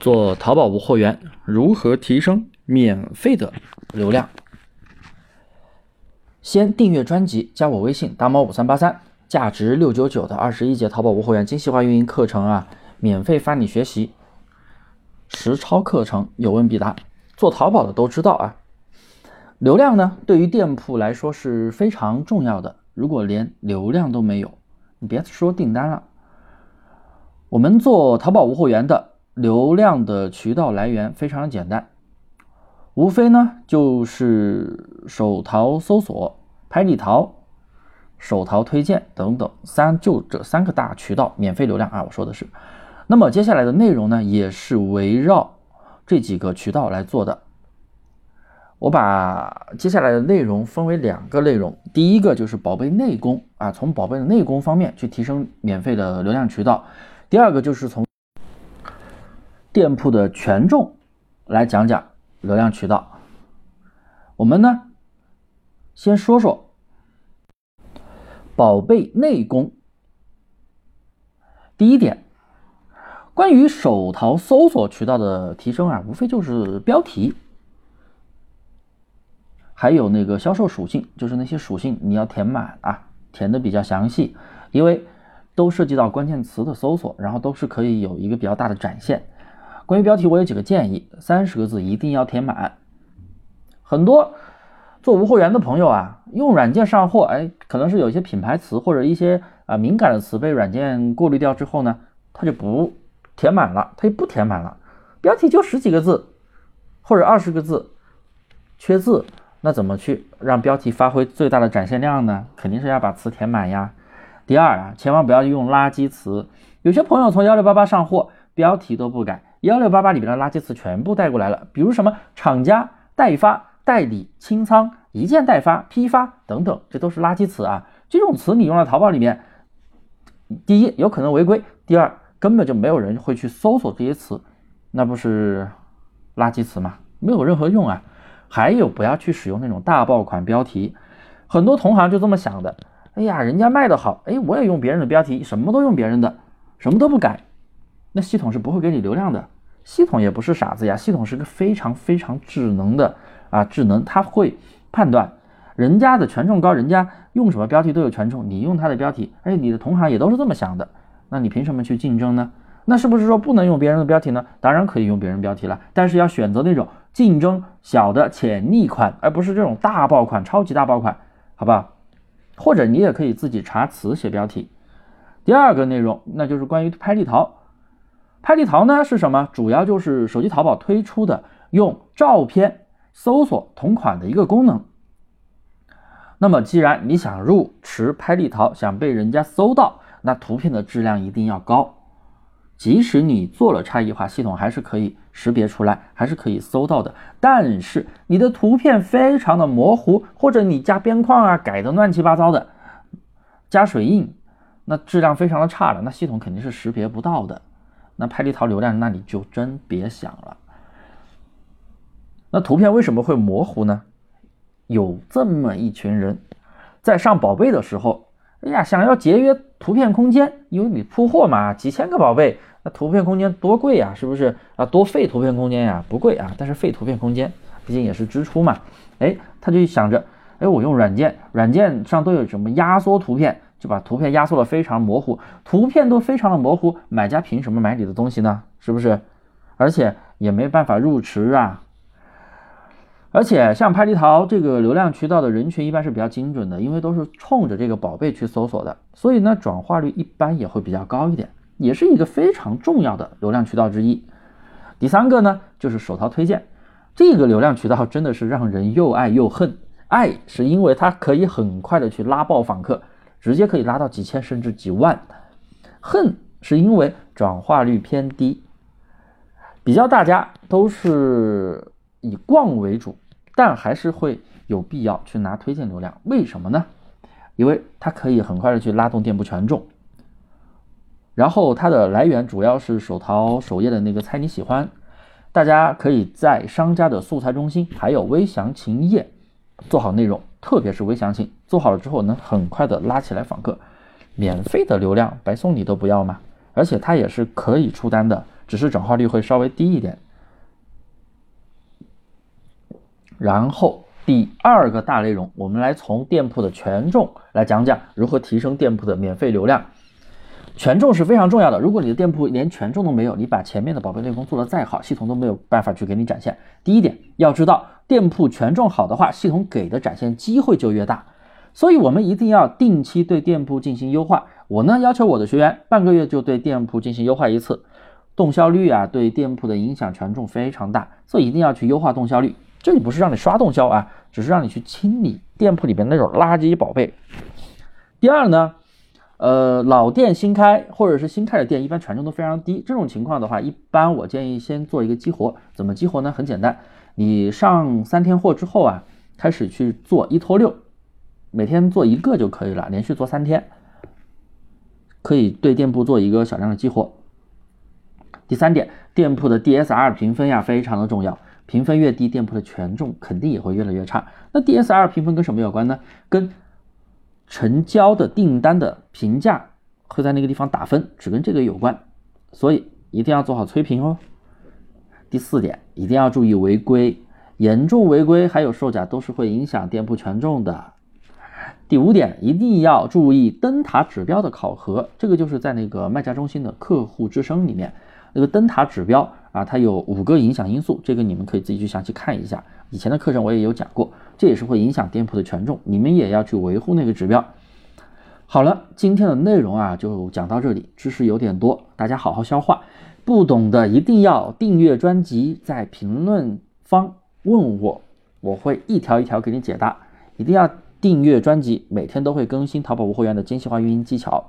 做淘宝无货源，如何提升免费的流量？先订阅专辑，加我微信大猫五三八三，价值六九九的二十一节淘宝无货源精细化运营课程啊，免费发你学习，实操课程有问必答。做淘宝的都知道啊，流量呢对于店铺来说是非常重要的。如果连流量都没有，你别说订单了。我们做淘宝无货源的。流量的渠道来源非常的简单，无非呢就是手淘搜索、拍立淘、手淘推荐等等三就这三个大渠道免费流量啊，我说的是。那么接下来的内容呢，也是围绕这几个渠道来做的。我把接下来的内容分为两个内容，第一个就是宝贝内功啊，从宝贝的内功方面去提升免费的流量渠道；第二个就是从店铺的权重来讲讲流量渠道。我们呢，先说说宝贝内功。第一点，关于手淘搜索渠道的提升啊，无非就是标题，还有那个销售属性，就是那些属性你要填满啊，填的比较详细，因为都涉及到关键词的搜索，然后都是可以有一个比较大的展现。关于标题，我有几个建议：三十个字一定要填满。很多做无货源的朋友啊，用软件上货，哎，可能是有一些品牌词或者一些啊敏感的词被软件过滤掉之后呢，他就不填满了，他就不填满了。标题就十几个字或者二十个字，缺字，那怎么去让标题发挥最大的展现量呢？肯定是要把词填满呀。第二啊，千万不要用垃圾词。有些朋友从幺六八八上货，标题都不改。幺六八八里边的垃圾词全部带过来了，比如什么厂家、代发、代理、清仓、一件代发、批发等等，这都是垃圾词啊！这种词你用在淘宝里面，第一有可能违规，第二根本就没有人会去搜索这些词，那不是垃圾词吗？没有任何用啊！还有不要去使用那种大爆款标题，很多同行就这么想的，哎呀，人家卖的好，哎，我也用别人的标题，什么都用别人的，什么都不改。那系统是不会给你流量的，系统也不是傻子呀，系统是个非常非常智能的啊，智能，它会判断人家的权重高，人家用什么标题都有权重，你用他的标题，哎，你的同行也都是这么想的，那你凭什么去竞争呢？那是不是说不能用别人的标题呢？当然可以用别人标题了，但是要选择那种竞争小的潜力款，而不是这种大爆款、超级大爆款，好不好？或者你也可以自己查词写标题。第二个内容，那就是关于拍立淘。拍立淘呢是什么？主要就是手机淘宝推出的用照片搜索同款的一个功能。那么既然你想入池拍立淘，想被人家搜到，那图片的质量一定要高。即使你做了差异化，系统还是可以识别出来，还是可以搜到的。但是你的图片非常的模糊，或者你加边框啊改的乱七八糟的，加水印，那质量非常的差了，那系统肯定是识别不到的。那拍立淘流量，那你就真别想了。那图片为什么会模糊呢？有这么一群人，在上宝贝的时候，哎呀，想要节约图片空间，因为你铺货嘛，几千个宝贝，那图片空间多贵呀，是不是啊？多费图片空间呀？不贵啊，但是费图片空间，毕竟也是支出嘛。哎，他就想着，哎，我用软件，软件上都有什么压缩图片。就把图片压缩的非常模糊，图片都非常的模糊，买家凭什么买你的东西呢？是不是？而且也没办法入池啊。而且像拍立淘这个流量渠道的人群一般是比较精准的，因为都是冲着这个宝贝去搜索的，所以呢转化率一般也会比较高一点，也是一个非常重要的流量渠道之一。第三个呢就是手淘推荐，这个流量渠道真的是让人又爱又恨。爱是因为它可以很快的去拉爆访客。直接可以拉到几千甚至几万，恨是因为转化率偏低，比较大家都是以逛为主，但还是会有必要去拿推荐流量，为什么呢？因为它可以很快的去拉动店铺权重，然后它的来源主要是手淘首页的那个猜你喜欢，大家可以在商家的素材中心还有微详情页做好内容。特别是微详情做好了之后，能很快的拉起来访客，免费的流量白送你都不要吗？而且它也是可以出单的只是转化率会稍微低一点。然后第二个大内容，我们来从店铺的权重来讲讲如何提升店铺的免费流量。权重是非常重要的。如果你的店铺连权重都没有，你把前面的宝贝内容做得再好，系统都没有办法去给你展现。第一点，要知道店铺权重好的话，系统给的展现机会就越大。所以，我们一定要定期对店铺进行优化。我呢，要求我的学员半个月就对店铺进行优化一次。动销率啊，对店铺的影响权重非常大，所以一定要去优化动销率。这里不是让你刷动销啊，只是让你去清理店铺里边那种垃圾宝贝。第二呢？呃，老店新开或者是新开的店，一般权重都非常低。这种情况的话，一般我建议先做一个激活。怎么激活呢？很简单，你上三天货之后啊，开始去做一拖六，每天做一个就可以了，连续做三天，可以对店铺做一个小量的激活。第三点，店铺的 DSR 评分呀，非常的重要。评分越低，店铺的权重肯定也会越来越差。那 DSR 评分跟什么有关呢？跟成交的订单的评价会在那个地方打分，只跟这个有关，所以一定要做好催评哦。第四点，一定要注意违规，严重违规还有售假都是会影响店铺权重的。第五点，一定要注意灯塔指标的考核，这个就是在那个卖家中心的客户之声里面，那个灯塔指标啊，它有五个影响因素，这个你们可以自己去详细看一下。以前的课程我也有讲过，这也是会影响店铺的权重，你们也要去维护那个指标。好了，今天的内容啊就讲到这里，知识有点多，大家好好消化。不懂的一定要订阅专辑，在评论方问我，我会一条一条给你解答。一定要订阅专辑，每天都会更新淘宝无货源的精细化运营技巧。